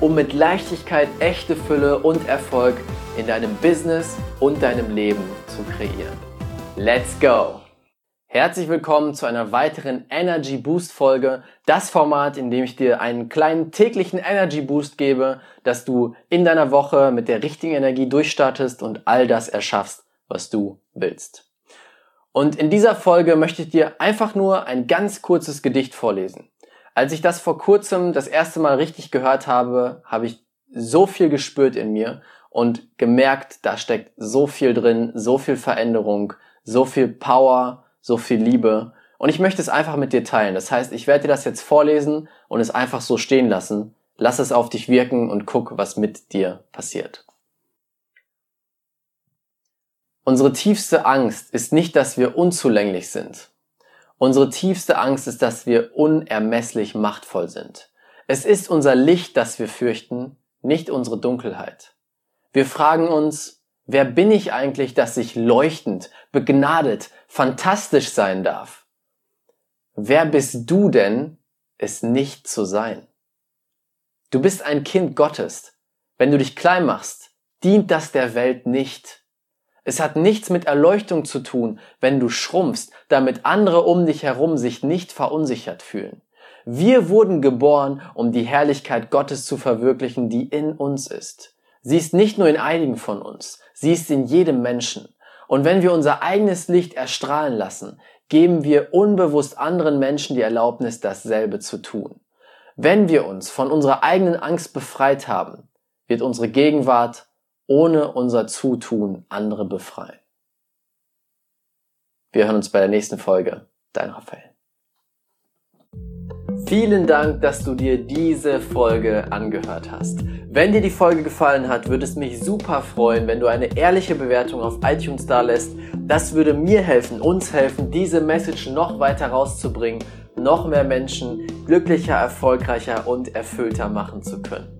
um mit Leichtigkeit echte Fülle und Erfolg in deinem Business und deinem Leben zu kreieren. Let's go! Herzlich willkommen zu einer weiteren Energy Boost Folge. Das Format, in dem ich dir einen kleinen täglichen Energy Boost gebe, dass du in deiner Woche mit der richtigen Energie durchstartest und all das erschaffst, was du willst. Und in dieser Folge möchte ich dir einfach nur ein ganz kurzes Gedicht vorlesen. Als ich das vor kurzem das erste Mal richtig gehört habe, habe ich so viel gespürt in mir und gemerkt, da steckt so viel drin, so viel Veränderung, so viel Power, so viel Liebe. Und ich möchte es einfach mit dir teilen. Das heißt, ich werde dir das jetzt vorlesen und es einfach so stehen lassen. Lass es auf dich wirken und guck, was mit dir passiert. Unsere tiefste Angst ist nicht, dass wir unzulänglich sind. Unsere tiefste Angst ist, dass wir unermesslich machtvoll sind. Es ist unser Licht, das wir fürchten, nicht unsere Dunkelheit. Wir fragen uns, wer bin ich eigentlich, dass ich leuchtend, begnadet, fantastisch sein darf? Wer bist du denn, es nicht zu sein? Du bist ein Kind Gottes. Wenn du dich klein machst, dient das der Welt nicht. Es hat nichts mit Erleuchtung zu tun, wenn du schrumpfst, damit andere um dich herum sich nicht verunsichert fühlen. Wir wurden geboren, um die Herrlichkeit Gottes zu verwirklichen, die in uns ist. Sie ist nicht nur in einigen von uns, sie ist in jedem Menschen. Und wenn wir unser eigenes Licht erstrahlen lassen, geben wir unbewusst anderen Menschen die Erlaubnis, dasselbe zu tun. Wenn wir uns von unserer eigenen Angst befreit haben, wird unsere Gegenwart ohne unser Zutun andere befreien. Wir hören uns bei der nächsten Folge. Dein Raphael. Vielen Dank, dass du dir diese Folge angehört hast. Wenn dir die Folge gefallen hat, würde es mich super freuen, wenn du eine ehrliche Bewertung auf iTunes da lässt. Das würde mir helfen, uns helfen, diese Message noch weiter rauszubringen, noch mehr Menschen glücklicher, erfolgreicher und erfüllter machen zu können.